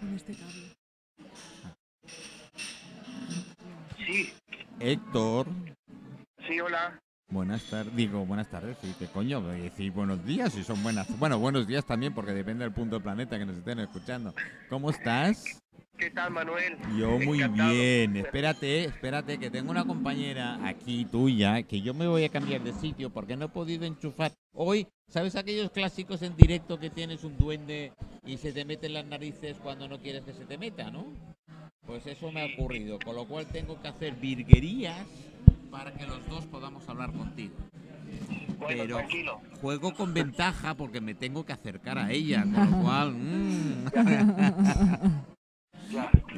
con este cable. Sí, Héctor, sí, hola. buenas tardes. Digo, buenas tardes, sí, ¿qué coño? Voy a decir buenos días si son buenas. Bueno, buenos días también, porque depende del punto del planeta que nos estén escuchando. ¿Cómo estás? ¿Qué tal, Manuel? Yo muy Encantado. bien. Espérate, espérate, que tengo una compañera aquí tuya que yo me voy a cambiar de sitio porque no he podido enchufar. Hoy, ¿sabes aquellos clásicos en directo que tienes un duende y se te mete en las narices cuando no quieres que se te meta, no? Pues eso me ha ocurrido, con lo cual tengo que hacer virguerías para que los dos podamos hablar contigo. Bueno, pero- tranquilo. Juego con ventaja porque me tengo que acercar a ella, con lo cual... mm.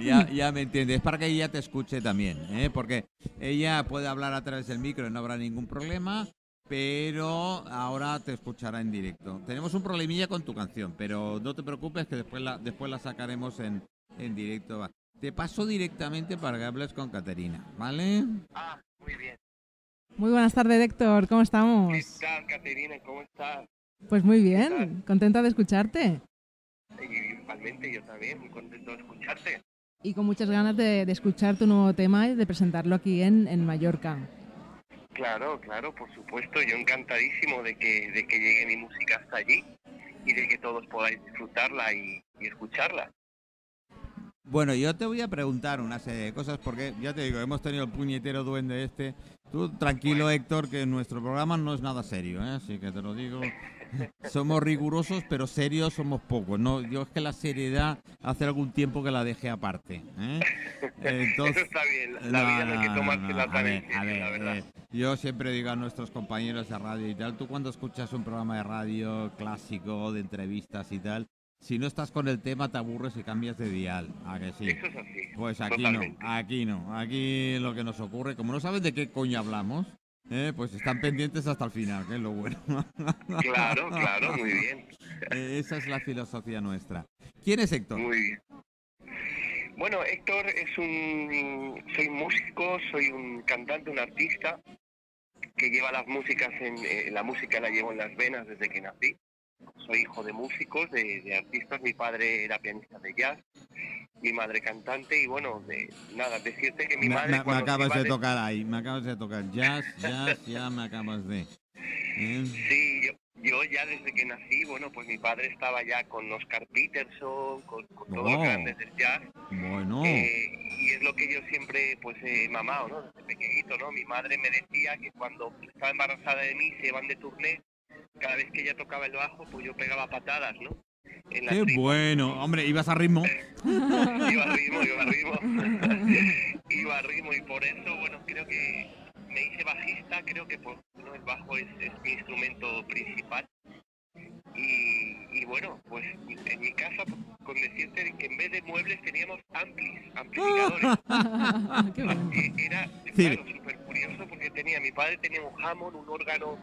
Ya. Ya, me entiendes, es para que ella te escuche también, ¿eh? porque ella puede hablar a través del micro y no habrá ningún problema, pero ahora te escuchará en directo. Tenemos un problemilla con tu canción, pero no te preocupes que después la, después la sacaremos en, en directo. Te paso directamente para que hables con Caterina, ¿vale? Ah, muy bien. Muy buenas tardes, Héctor. ¿Cómo ¿Qué estamos? tal, Caterina? ¿Cómo estás? Pues muy bien, contenta de escucharte Y igualmente yo también, muy contento de escucharte. y con muchas ganas de, de escuchar tu nuevo tema y de presentarlo aquí en, en Mallorca. Claro, claro, por supuesto. Yo encantadísimo de que, de que llegue mi música hasta allí y de que todos podáis disfrutarla y, y escucharla. Bueno, yo te voy a preguntar una serie de cosas porque ya te digo, hemos tenido el puñetero duende este. Tú tranquilo, Héctor, que nuestro programa no es nada serio, ¿eh? así que te lo digo. Somos rigurosos, pero serios somos pocos. No, yo es que la seriedad hace algún tiempo que la dejé aparte. ¿eh? Entonces, Eso está bien. La vida no hay que tomársela a tan ver, en serio, a ver, la verdad. eh, yo siempre digo a nuestros compañeros de radio y tal, tú cuando escuchas un programa de radio clásico, de entrevistas y tal, si no estás con el tema te aburres y cambias de dial. ¿A que sí? Eso es así. Pues aquí totalmente. no, aquí no. Aquí lo que nos ocurre, como no saben de qué coño hablamos, eh, pues están pendientes hasta el final, que es lo bueno. Claro, claro, muy bien. Eh, Esa es la filosofía nuestra. ¿Quién es Héctor? Muy bien. Bueno, Héctor es un... Soy músico, soy un cantante, un artista que lleva las músicas en... eh, la música la llevo en las venas desde que nací. Soy hijo de músicos, de, de artistas. Mi padre era pianista de jazz, mi madre cantante y bueno, de, nada, decirte que mi Me, madre... me- me acabas de tocar ahí, me acabas de tocar. Jazz, jazz, ya me acabas de... ¿eh? Sí, yo, yo ya desde que nací, bueno, pues mi padre estaba ya con Oscar Peterson, con, con todos los Oh. grandes del jazz. Bueno, Eh, y es lo que yo siempre pues he mamado, ¿no? Desde pequeñito, ¿no? Mi madre me decía que cuando estaba embarazada de mí se iban de turné, cada vez que ella tocaba el bajo, pues yo pegaba patadas, ¿no? En la qué tripa. bueno. Hombre, ibas a ritmo. Iba a ritmo, iba a ritmo. iba a ritmo y por eso, bueno, creo que me hice bajista, creo que pues, ¿no? el bajo es, es mi instrumento principal. Y, y bueno, pues en mi casa, pues, con decirte que en vez de muebles teníamos amplis, amplificadores. Qué bueno. Eh, era Sí. claro, súper curioso porque tenía mi padre tenía un Hammond, un órgano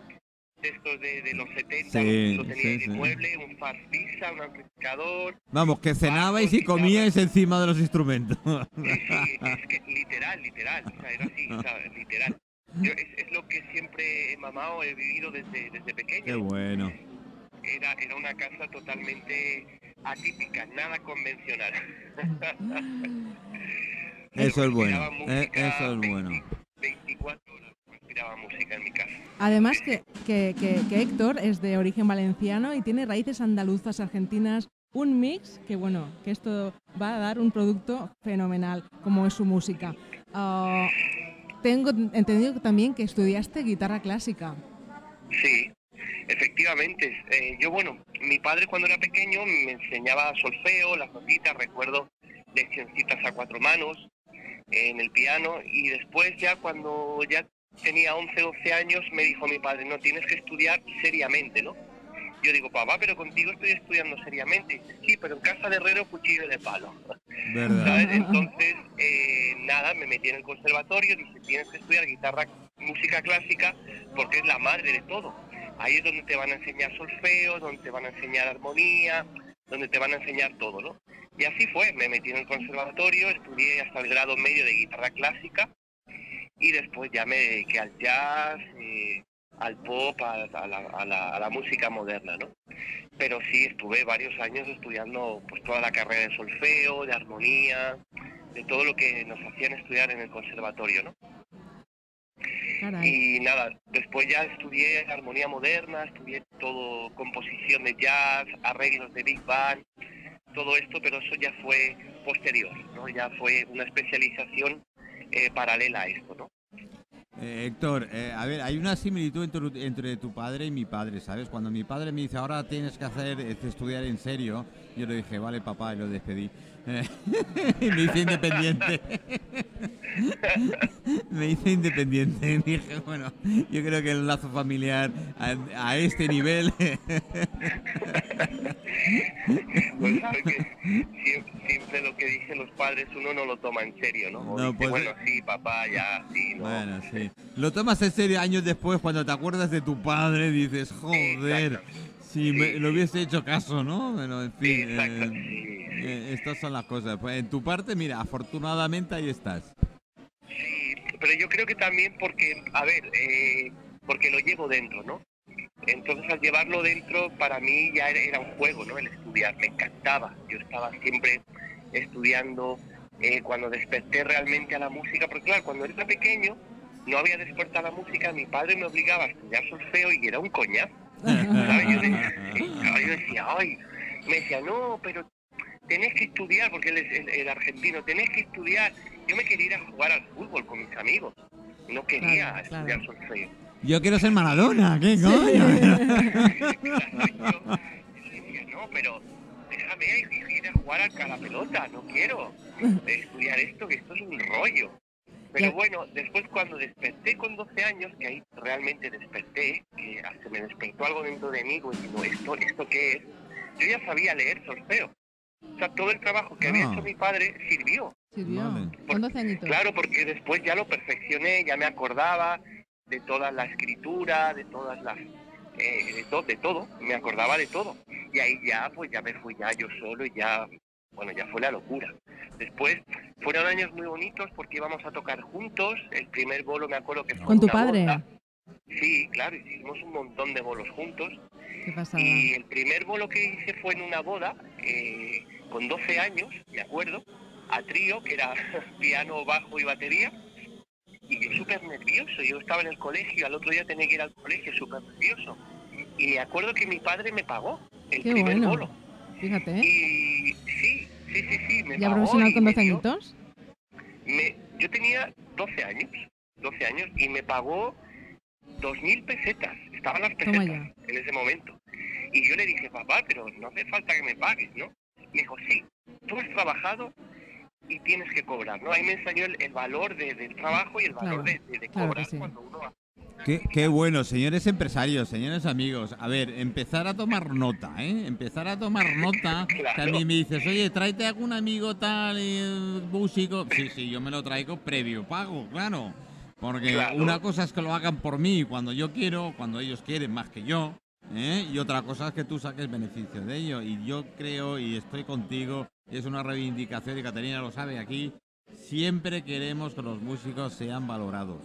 estos de, de los 70, Sí, lo tenía sí, en sí. el mueble, un farfisa, un amplificador. Vamos, que cenabais y comíais encima de los instrumentos. Sí, sí, es que literal, literal, o sea, era así, o sea, literal. Yo, es, es lo que siempre he mamado, he vivido desde, desde pequeño. Qué bueno. Era, era una casa totalmente atípica, nada convencional. Eso es bueno. Eh, música eso es 20 bueno. 24 horas respiraba música en mi casa. Además que, que- que- que Héctor es de origen valenciano y tiene raíces andaluzas, argentinas, un mix que bueno, que esto va a dar un producto fenomenal como es su música. Ah, tengo entendido también que estudiaste guitarra clásica. Sí, efectivamente. Eh, yo, bueno, mi padre cuando era pequeño me enseñaba solfeo, las notitas, recuerdo leccioncitas a cuatro manos en el piano y después ya cuando ya tenía 11, 12 años me dijo mi padre, no, tienes que estudiar seriamente, ¿no? Yo digo, papá, pero contigo estoy estudiando seriamente. Sí, pero en casa de herrero cuchillo de palo. ¿Verdad? ¿sabes? Entonces, eh, nada, me metí en el conservatorio, dije, tienes que estudiar guitarra, música clásica, porque es la madre de todo. Ahí es donde te van a enseñar solfeo, donde te van a enseñar armonía, donde te van a enseñar todo, ¿no? Y así fue, me metí en el conservatorio, estudié hasta el grado medio de guitarra clásica y después ya me dediqué al jazz, eh, al pop, a, a la, a la- a la música moderna, ¿no? Pero sí, estuve varios años estudiando pues toda la carrera de solfeo, de armonía, de todo lo que nos hacían estudiar en el conservatorio, ¿no? Caray. Y nada, después ya estudié armonía moderna, estudié todo composición de jazz, arreglos de big band, todo esto, pero eso ya fue posterior, ¿no? Ya fue una especialización eh, paralela a esto, ¿no? Eh, Héctor, eh, a ver, hay una similitud entre, entre tu padre y mi padre, ¿sabes? Cuando mi padre me dice, ahora tienes que hacer, eh, estudiar en serio, yo le dije, vale, papá, y lo despedí. Me hice independiente. me hice independiente. Dije, bueno, yo creo que el lazo familiar a, a este nivel... Pues que siempre, siempre lo que dicen los padres uno no lo toma en serio, ¿no? O No, dice, pues- bueno, sí, papá, ya, sí, ¿no? Bueno, sí. Lo tomas en serio años después, cuando te acuerdas de tu padre, dices, joder, si me, Sí. le hubiese hecho caso, ¿no? Bueno, en Sí, fin, exacto, eh. Eh, estas son las cosas. Pues en tu parte, mira, afortunadamente ahí estás. Sí, pero yo creo que también porque, a ver, eh, porque lo llevo dentro, ¿no? Entonces al llevarlo dentro para mí ya era, un juego, ¿no? El estudiar, me encantaba. Yo estaba siempre estudiando eh, cuando desperté realmente a la música, porque claro, cuando era pequeño no había despertado a la música, mi padre me obligaba a estudiar solfeo y era un coñazo. ¿sabes? Yo decía, ay, me decía, no, pero tenés que estudiar, porque él es el, el argentino, tenés que estudiar. Yo me quería ir a jugar al fútbol con mis amigos, no quería Claro, claro. estudiar solfeo. Yo quiero ser Maradona, ¿qué coño? Claro, yo decía, no, pero déjame ir, a jugar a la pelota, no quiero estudiar esto, que esto es un rollo. Pero bueno, después cuando desperté con 12 años, que ahí realmente desperté, que se me despertó algo dentro de mí, pues digo, ¿esto, ¿esto qué es? Yo ya sabía leer solfeo. O sea, todo el trabajo que había Ah. hecho mi padre sirvió. Sirvió. Vale. Con 12 añitos. Claro, porque después ya lo perfeccioné, ya me acordaba de toda la escritura, de todas las... eh, de, to- de todo, me acordaba de todo. Y ahí ya, pues ya me fui ya yo solo y ya, bueno, ya fue la locura. Después fueron años muy bonitos porque íbamos a tocar juntos. El primer bolo me acuerdo que fue ¿Con tu una padre? boda. Sí, claro, hicimos un montón de bolos juntos. Qué. Y el primer bolo que hice fue en una boda, eh, con 12 años, me acuerdo, a trío, que era piano, bajo y batería. Y yo súper nervioso, yo estaba en el colegio, al otro día tenía que ir al colegio súper nervioso. Y me acuerdo que mi padre me pagó el Qué primer bueno. bolo. Fíjate, ¿eh? Y sí, sí, sí, sí, me ¿Ya pagó profesional y con me 12 dio- añitos? me- yo tenía 12 años, 12 años, y me pagó 2.000 pesetas. Estaban las pesetas en ese momento. Y yo le dije, papá, pero no hace falta que me pagues, ¿no? Me dijo, sí, tú has trabajado y tienes que cobrar, ¿no? Ahí me enseñó el, el valor de- del trabajo y el valor Claro, de, de- claro cobrar sí. cuando uno hace Qué, qué bueno, señores empresarios, señores amigos. A ver, empezar a tomar nota, ¿eh? Empezar a tomar nota. Que a Claro. mí me dices, oye, tráete algún amigo tal, eh, músico. Sí, sí, yo me lo traigo previo pago, claro. Porque Claro. una cosa es que lo hagan por mí cuando yo quiero, cuando ellos quieren más que yo. ¿Eh? Y otra cosa es que tú saques beneficio de ello. Y yo creo, y estoy contigo, y es una reivindicación, y Caterina lo sabe aquí, siempre queremos que los músicos sean valorados.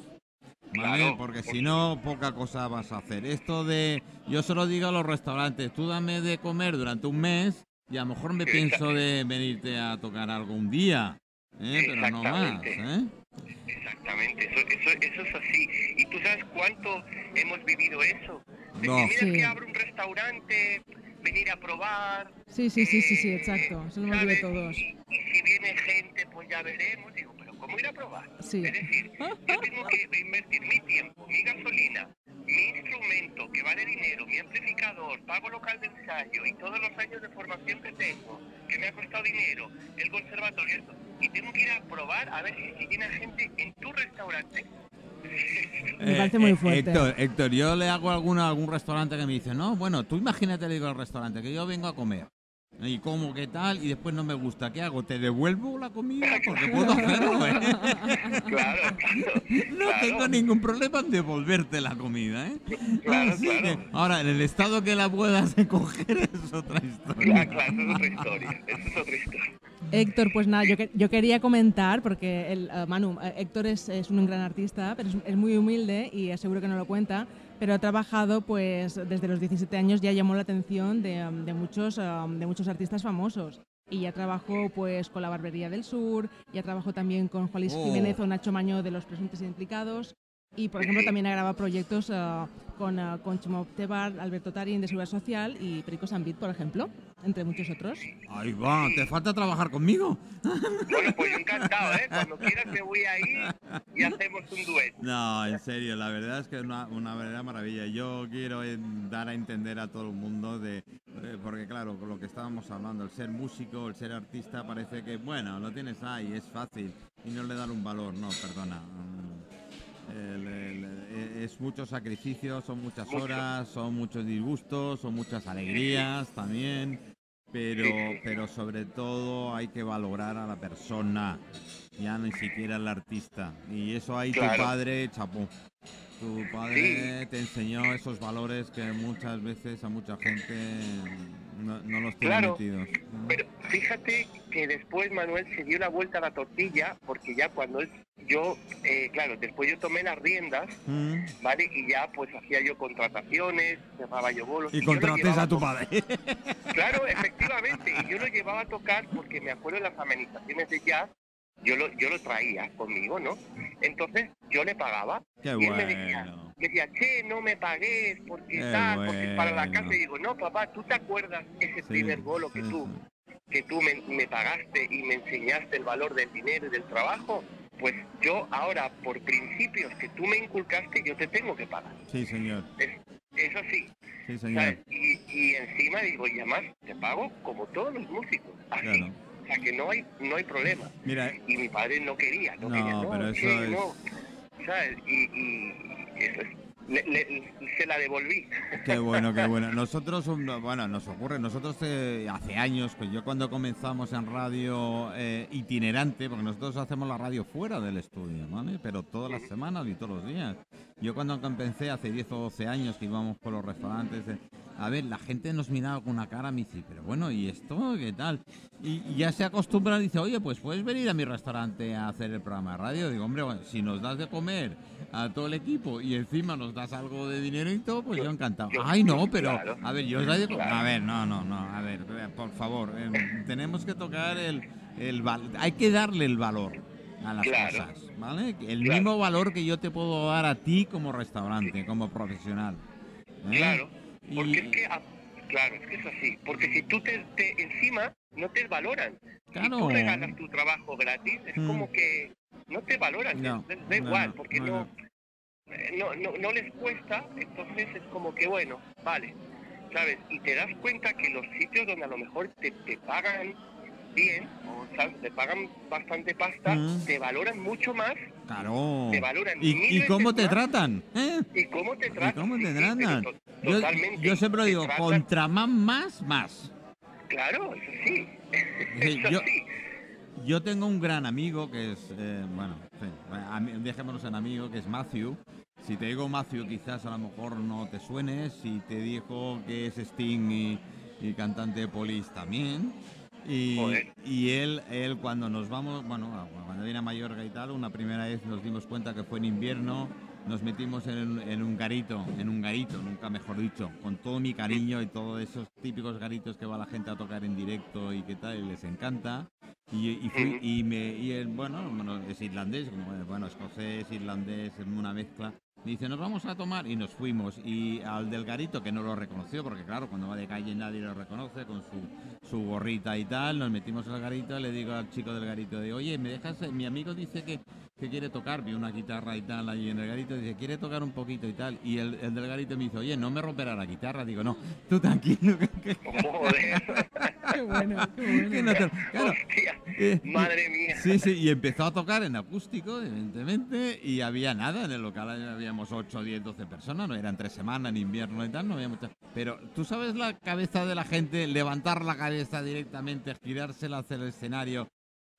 ¿Vale? Claro, Porque por si no, poca cosa vas a hacer. Esto de, yo se lo digo a los restaurantes, tú dame de comer durante un mes y a lo mejor me pienso de venirte a tocar algo un día, ¿eh? pero no más. Exactamente. ¿eh? Exactamente, eso, eso, eso es así. ¿Y tú sabes cuánto hemos vivido eso? No. Sí. que abro un restaurante, venir a probar. Sí, sí, sí, sí, sí, eh, exacto. Eso lo hemos todos. Y, y si viene gente, pues ya veremos. Digo, pero ¿cómo ir a probar? Sí. Es decir, yo tengo que invertir mi tiempo, mi gasolina, mi instrumento, que vale dinero, mi amplificador, pago local de ensayo y todos los años de formación que tengo, que me ha costado dinero, el conservatorio, esto, y tengo que ir a probar a ver si, si viene gente en tu restaurante. Me parece muy Eh, fuerte. Héctor, Héctor, yo le hago alguna, algún restaurante que me dice, no, bueno, tú imagínate, le digo al restaurante, que yo vengo a comer. Y como qué tal, y después no me gusta. ¿Qué hago? ¿Te devuelvo la comida? Porque puedo hacerlo, ¿eh? Claro, claro. No claro. tengo ningún problema en devolverte la comida, ¿eh? Claro, Así claro. que, ahora, en el estado que la puedas coger es otra historia. Claro, claro, es otra historia. Es otra historia. Héctor, pues nada, yo, que- yo quería comentar, porque el, eh, Manu, eh, Héctor es, es un gran artista, pero es, es muy humilde y seguro que no lo cuenta, pero ha trabajado pues desde los 17 años ya llamó la atención de, um, de muchos, um, de muchos artistas famosos. Y ya trabajó pues con la Barbería del Sur, ya trabajó también con Juan Luis Oh. Jiménez o Nacho Maño de Los Presuntos Implicados. Y, por ejemplo, también ha grabado proyectos ah, con, ah, con Chimo Tebar, Alberto Tarín de Seguridad Social y Perico Sambit, por ejemplo, entre muchos otros. Ahí va, ¿te falta trabajar conmigo? Bueno, pues yo encantado, ¿eh? Cuando quieras me voy ahí y hacemos un dueto. No, en serio, la verdad es que es una, una verdadera maravilla. Yo quiero dar a entender a todo el mundo de, eh, porque claro, con lo que estábamos hablando, el ser músico, el ser artista, parece que, bueno, lo tienes ahí, es fácil y no le dan un valor. No, perdona. El- el- es mucho sacrificio, son muchas Mucho. horas, son muchos disgustos, son muchas alegrías también, pero, pero sobre todo hay que valorar a la persona, ya ni siquiera al artista. Y eso ahí tu padre, chapó. Tu padre te enseñó esos valores que muchas veces a mucha gente no, no los tiene Claro, metidos. Pero fíjate que después Manuel se dio la vuelta a la tortilla porque ya cuando él, yo, eh, claro, después yo tomé las riendas, Mm. ¿vale? Y ya pues hacía yo contrataciones, cerraba yo bolos. Y lo contrates a tu padre. Claro, efectivamente. Y yo lo llevaba a tocar porque me acuerdo de las amenizaciones de jazz, yo lo, yo lo traía conmigo, ¿no? Entonces yo le pagaba. Qué y él me decía, bueno. me decía, che, no me pagues porque Qué tal, porque para la bueno. casa. Y digo, no, papá, ¿tú te acuerdas ese Sí, primer bolo que sí, tú, sí. que tú me, me pagaste y me enseñaste el valor del dinero y del trabajo? Pues yo ahora, por principios que tú me inculcaste, yo te tengo que pagar. Sí, señor. Es, es así. Sí, señor. ¿sabes? Y, y encima digo, y además te pago como todos los músicos. Así. Claro. O sea que no hay, no hay problema. Mira, Y mi padre no quería, no, No, quería. No, pero eso che, es- no. ¿Sabes? Y, y eso es. le- le- se la devolví. Qué bueno, qué bueno. Nosotros, bueno, nos ocurre, nosotros eh, hace años, pues yo cuando comenzamos en radio eh, itinerante, porque nosotros hacemos la radio fuera del estudio, ¿vale? Pero todas las semanas y todos los días. Yo cuando comencé hace 10 o 12 años que íbamos por los restaurantes, eh, a ver, la gente nos miraba con una cara, me dice, pero bueno, ¿y esto qué tal? Y, y ya se acostumbra, dice, oye, pues puedes venir a mi restaurante a hacer el programa de radio. Digo, hombre, bueno, si nos das de comer a todo el equipo y encima nos das algo de dinero y todo, pues yo encantado. yo- Ay, no, pero, claro. a ver, yo os de. Claro. A ver, no, no, no, a ver, por favor, eh, tenemos que tocar el, el hay que darle el valor a las Claro. cosas, ¿vale? El Claro. mismo valor que yo te puedo dar a ti como restaurante, como profesional. ¿eh? Claro. Y- Porque es que, ah, claro, es que es así. Porque si tú te, te- encima no te valoran. Si Claro. tú regalas tu trabajo gratis, es Mm. como que no te valoran. No, da no, igual, no, porque no. eh, no, no, no les cuesta, entonces es como que bueno, vale, ¿sabes? Y te das cuenta que los sitios donde a lo mejor te, te pagan bien, o ¿sabes? te pagan bastante pasta, Mm. te valoran mucho más, Claro. te valoran ¿Y, mil y veces cómo te más. tratan? ¿eh? ¿Y cómo te tratan? ¿Y cómo te Sí, sí, tratan? to- Yo, yo siempre Te digo, tratan- contra más, más, más. Claro, eso sí. Sí, eso yo- sí. Yo tengo un gran amigo que es, eh, bueno, sí, dejémonos en amigo, que es Matthew. Si te digo Matthew, quizás a lo mejor no te suene. Si te dijo que es Sting y, y cantante de Police también. Y, y él, él cuando nos vamos, bueno, a- cuando viene a Mallorca y tal, una primera vez nos dimos cuenta que fue en invierno, nos metimos en, en un garito, en un garito, nunca mejor dicho, con todo mi cariño y todos esos típicos garitos que va la gente a tocar en directo y que tal, y les encanta. Y, y fui, y me, y él, bueno, bueno, es irlandés, como, bueno, escocés, irlandés, en una mezcla. Dice, nos vamos a tomar y nos fuimos. Y al del garito, que no lo reconoció, porque claro, cuando va de calle nadie lo reconoce, con su, su gorrita y tal, nos metimos al garito, le digo al chico del garito, de, oye, ¿me dejas? Mi amigo dice que, que quiere tocar, vi una guitarra y tal ahí en el garito, dice, quiere tocar un poquito y tal. Y el, el me dice, oye, no me romperá la guitarra. Digo, no, tú tranquilo. que- que-. Qué bueno, qué bueno. que no te- claro, Hostia. eh, Madre mía. Sí, sí, y empezó a tocar en acústico, evidentemente, y había nada, en el local habíamos 8, 10, 12 personas, no eran tres semanas en invierno y tal, no había mucha... Pero tú sabes la cabeza de la gente, levantar la cabeza directamente, girársela hacia el escenario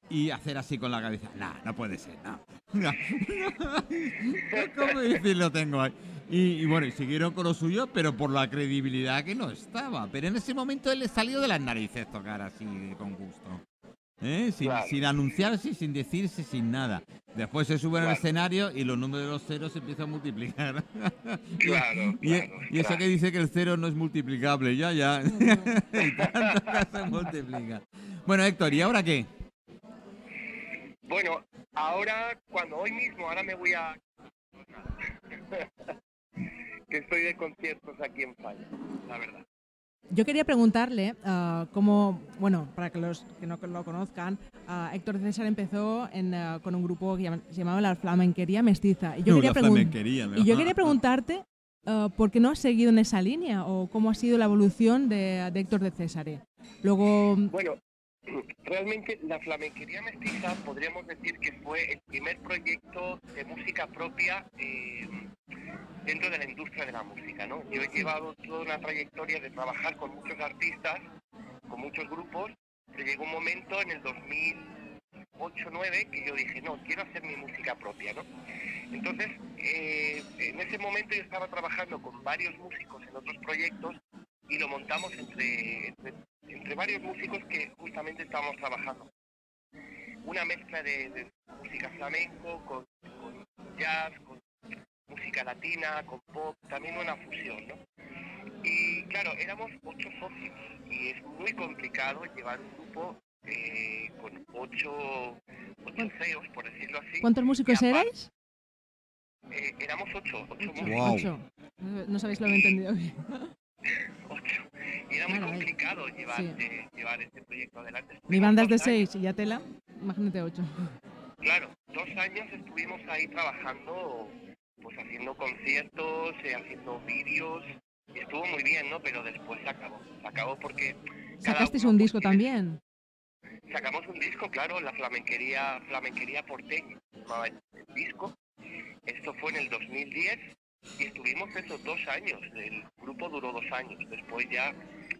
y hacer así con la cabeza. No, no puede ser, no. no. ¿Cómo decir lo tengo ahí? Y, y bueno, y siguieron con lo suyo, pero por la credibilidad que no estaba. Pero en ese momento él le salió de las narices tocar así con gusto. ¿eh? sin, Claro. sin anunciarse, sin decirse, sin nada. Después se sube al escenario y los números de los ceros se empiezan a multiplicar. Claro, y, claro, y eso claro. que dice que el cero no es multiplicable, ya, ya. y tanto que se multiplica. Bueno, Héctor, ¿y ahora qué? Bueno, ahora, cuando hoy mismo, ahora me voy a... que estoy de conciertos aquí en Falla, la verdad. Yo quería preguntarle ah, cómo, bueno, para que los que no lo conozcan, ah, Héctor César empezó en, ah, con un grupo que se llamaba La Flamenquería Mestiza. Y yo, Uh, quería, la pregun- flamenquería, ¿no? y yo quería preguntarte por qué no has seguido en esa línea o cómo ha sido la evolución de, de Héctor de Césare. Luego, Bueno, realmente la flamenquería mestiza podríamos decir que fue el primer proyecto de música propia eh, dentro de la industria de la música, ¿no? Yo he llevado toda una trayectoria de trabajar con muchos artistas, con muchos grupos, pero llegó un momento en el 2008-2009 que yo dije, no, quiero hacer mi música propia, ¿no? Entonces, eh, en ese momento yo estaba trabajando con varios músicos en otros proyectos y lo montamos entre, entre, entre varios músicos que justamente estábamos trabajando. Una mezcla de, de música flamenco con, con jazz, con música latina, con pop, también una fusión, ¿no? Y claro, éramos ocho socios y es muy complicado llevar un grupo eh, con ocho, ocho CEOs, por decirlo así. ¿cuántos músicos erais? Eh, éramos ocho, ocho músicos. Wow. Ocho. No sabéis lo había entendido bien. Era muy complicado llevar, sí. eh, llevar este proyecto adelante. Mi banda es de dos años- seis y ya tela, imagínate ocho. Claro, dos años estuvimos ahí trabajando, pues haciendo conciertos, eh, haciendo vídeos. Y estuvo muy bien, ¿no? Pero después se acabó. Se acabó porque... Sacasteis un pues, disco también. Sacamos un disco, claro, la flamenquería, flamenquería porteña, llamaba el el disco. Esto fue en el 2010 y estuvimos esos dos años. El grupo duró dos años. Después ya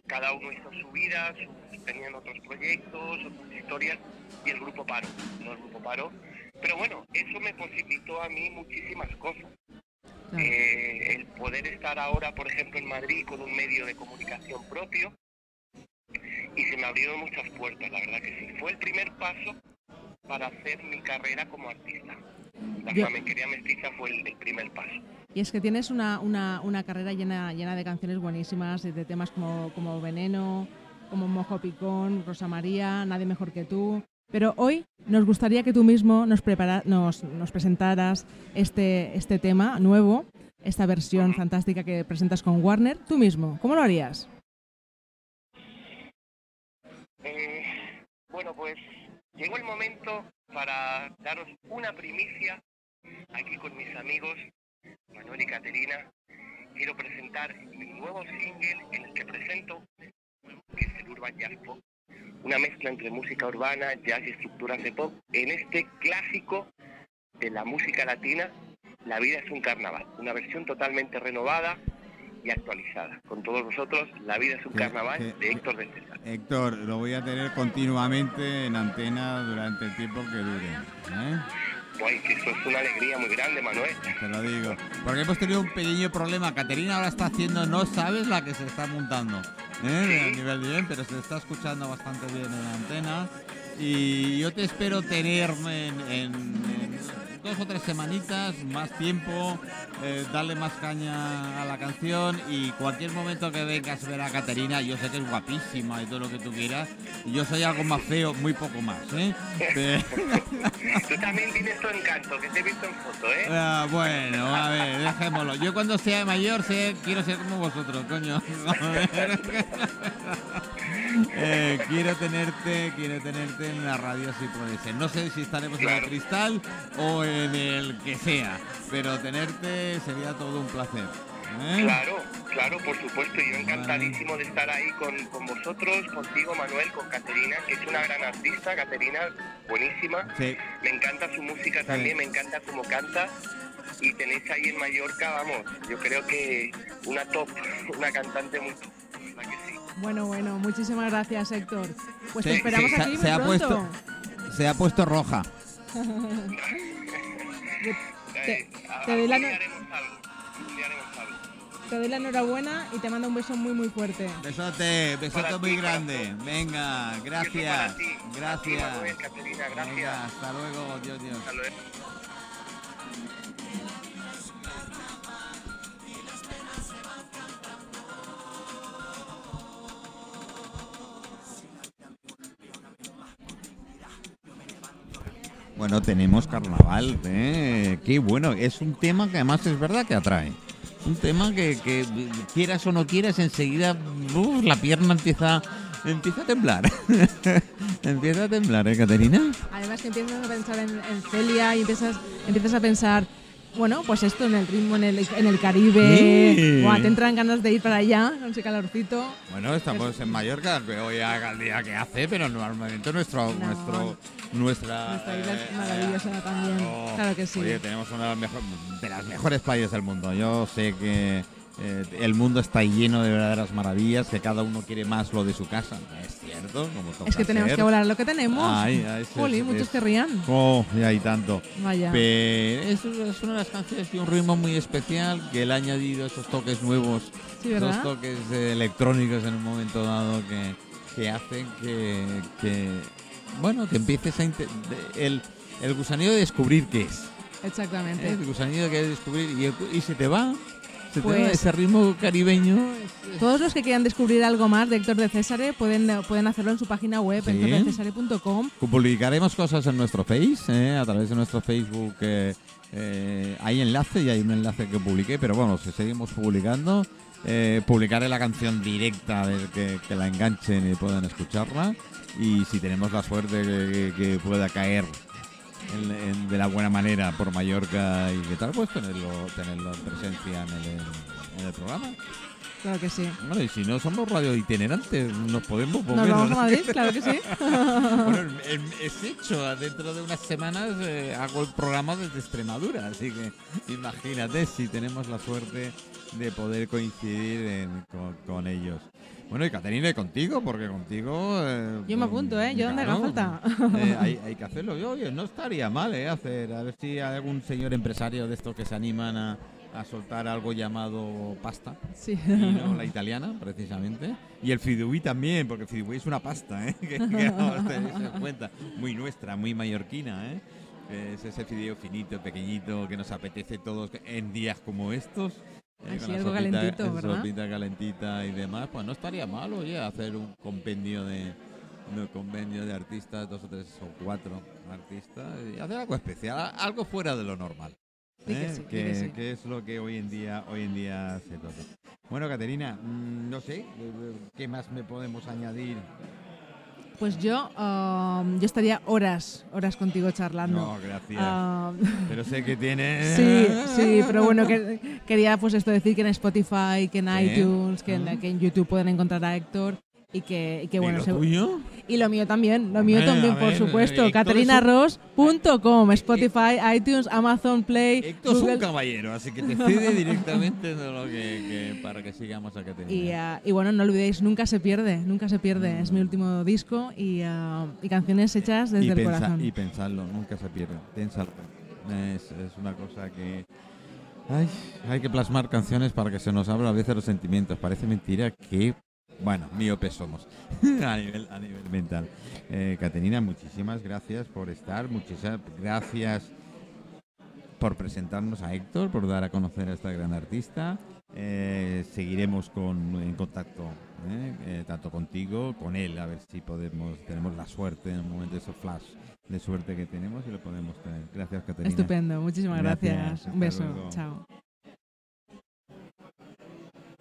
cada uno hizo su vida, su- tenían otros proyectos, otras historias y el grupo paró. No el grupo paró. Pero bueno, eso me posibilitó a mí muchísimas cosas. Eh, el poder estar ahora, por ejemplo, en Madrid con un medio de comunicación propio y se me abrieron muchas puertas, la verdad que sí. Fue el primer paso para hacer mi carrera como artista. La Yo- flamenquería mestiza fue el, el primer paso. Y es que tienes una, una, una carrera llena, llena de canciones buenísimas, de, temas como, como Veneno, como Mojo Picón, Rosa María, Nadie Mejor que tú. Pero hoy nos gustaría que tú mismo nos, prepara, nos, nos presentaras este, este tema nuevo, esta versión fantástica que presentas con Warner, tú mismo. ¿Cómo lo harías? Eh, bueno, pues llegó el momento para daros una primicia aquí con mis amigos Manuel y Caterina. Quiero presentar mi nuevo single en el que presento, que es el Urban Jazz Pop, una mezcla entre música urbana, jazz y estructuras de pop, en este clásico de la música latina, La vida es un carnaval, una versión totalmente renovada y actualizada. Con todos vosotros, La vida es un Que- carnaval que- de Héctor de César. Héctor, lo voy a tener continuamente en antena durante el tiempo que dure. ¿eh? Guay, que eso es una alegría muy grande, Manuel. Te lo digo. Porque hemos tenido un pequeño problema. Caterina ahora está haciendo, no sabes la que se está montando. ¿eh? A nivel de bien, pero se está escuchando bastante bien en la antena. Y yo te espero tener en, en- en dos o tres semanitas, más tiempo, eh, darle más caña a la canción y cualquier momento que vengas a ver a Caterina, yo sé que es guapísima y todo lo que tú quieras. y Yo soy algo más feo, muy poco más, ¿eh? Tú también tienes tu encanto, que te he visto en foto, ¿eh? Ah, bueno, a ver, dejémoslo. Yo cuando sea mayor sé, quiero ser como vosotros, coño. A ver. Eh, quiero tenerte, quiero tenerte en la radio si puede ser. No sé si estaremos en el cristal o en el que sea, pero tenerte sería todo un placer. ¿eh? Claro, claro, por supuesto. Yo encantadísimo de estar ahí con, con vosotros, contigo, Manuel, con Caterina, que es una gran artista. Caterina, buenísima. Sí, Me encanta su música también, me encanta cómo canta. Y tenéis ahí en Mallorca, vamos, yo creo que una top, una cantante muy que sí. Bueno, bueno, muchísimas gracias, Héctor. Pues te esperamos se ha- aquí se ha muy pronto. puesto- se ha puesto roja. Te- te doy la te doy enhorabuena y te mando un beso muy, muy fuerte. Besote, besote Para muy ti, grande. Venga, gracias. ti, ti, Gracias. Caterina, gracias. Venga, hasta luego, Dios, Dios. Hasta luego. Bueno, tenemos carnaval, ¿eh? Qué bueno. Es un tema que además es verdad que atrae. Un tema que, quieras o no quieras, enseguida la pierna empieza, empieza a temblar. empieza a temblar, ¿eh, Caterina? Además que empiezas a pensar en, en Celia y empiezas, empiezas a pensar, bueno, pues esto en el ritmo, en el, en el Caribe. Sí. Buah, te entran ganas de ir para allá con ese calorcito. Bueno, estamos en Mallorca, hoy haga el día que hace, pero normalmente nuestro, No. nuestro, nuestra, Nuestra isla es eh, maravillosa también. claro. Claro que sí. Oye, tenemos una de las, mejor- de las mejores playas del mundo. Yo sé que eh, el mundo está lleno de verdaderas maravillas, que cada uno quiere más lo de su casa. Es cierto, como toca Es que tenemos ser. que volar lo que tenemos. Ay, Jolín, es- muchos es- querrían. Oh, ya hay tanto. Vaya. Pero es, es una de las canciones de un ritmo muy especial que él ha añadido esos toques nuevos Sí, esos toques eh, electrónicos en un momento dado que, que hacen que, que, bueno, que empieces a... de- el, el gusanillo de descubrir qué es. Exactamente. ¿eh? El gusanillo que descubrir y, y se te va. Se te va Pues- ese ritmo caribeño. es- es- Todos los que quieran descubrir algo más de Héctor de Césare pueden, pueden hacerlo en su página web, Sí. héctordecesare.com. Publicaremos cosas en nuestro Face, ¿eh? a través de nuestro Facebook. eh, eh, hay enlace y hay un enlace que publiqué, pero bueno, si seguimos publicando, eh, publicaré la canción directa de que, que la enganchen y puedan escucharla. Y si tenemos la suerte que, que pueda caer en- en- de la buena manera por Mallorca y qué tal, pues tenerlo, tenerlo en presencia en el, en el programa. Claro que sí. Bueno, y si no somos radio itinerantes, nos podemos Nos mover. vamos a Madrid, claro que sí. Bueno, es hecho, dentro de unas semanas eh, hago el programa desde Extremadura, así que imagínate si tenemos la suerte de poder coincidir en- con, con ellos. Bueno, y Caterina, y contigo, porque contigo... eh, Yo me apunto, ¿eh? Yo donde haga falta. eh, hay, hay que hacerlo. Yo, oye, no estaría mal, ¿eh? Hacer, a ver si hay algún señor empresario de estos que se animan a, a soltar algo llamado pasta Sí. y no la italiana, precisamente. Y el fideuí también, porque el fideuí es una pasta, ¿eh? que, que a tener en cuenta. Muy nuestra, muy mallorquina, ¿eh? Es ese fideo finito, pequeñito, que nos apetece todos en días como estos. Eh, Así, con la algo sopita- calentito, ¿verdad? sopita calentita y demás, pues no estaría mal, oye, hacer un compendio de un compendio de artistas, dos o tres o cuatro artistas, y hacer algo especial, algo fuera de lo normal. ¿eh? sí, di que, que sí. que es lo que hoy en día hoy en día se toca. Bueno, Caterina, mm, no sé, eh, ¿qué más me podemos añadir? Pues yo, um, yo estaría horas, horas contigo charlando. No, gracias. Um, Pero sé que tiene... sí, sí, pero bueno, que, quería pues esto decir que en Spotify, que en iTunes, que en, que en YouTube pueden encontrar a Héctor y que, y que ¿Y bueno, lo se- tuyo? y lo mío también, lo mío Hombre, también, por ver, supuesto. CaterinaRoss.com, Spotify, iTunes, Amazon Play, Héctor es un caballero, así que te cede directamente de lo que, que- para que sigamos a Caterina. Y, ah, y bueno, no olvidéis, nunca se pierde, nunca se pierde. Es mi último disco y, ah, y canciones hechas desde el pensa- corazón. y pensarlo, nunca se pierde. Piénsalo. Es, es una cosa que. Ay, hay que plasmar canciones para que se nos abra a veces los sentimientos. Parece mentira que. Bueno, miopes somos a, nivel, a nivel mental. Eh, Caterina, muchísimas gracias por estar. Muchísimas gracias por presentarnos a Héctor, por dar a conocer a esta gran artista. Eh, seguiremos con, en contacto ¿eh? Eh, tanto contigo, con él, a ver si podemos, tenemos la suerte en un momento de esos flash de suerte que tenemos y lo podemos tener. Gracias, Caterina. Estupendo, muchísimas Gracias, Un beso, luego. chao.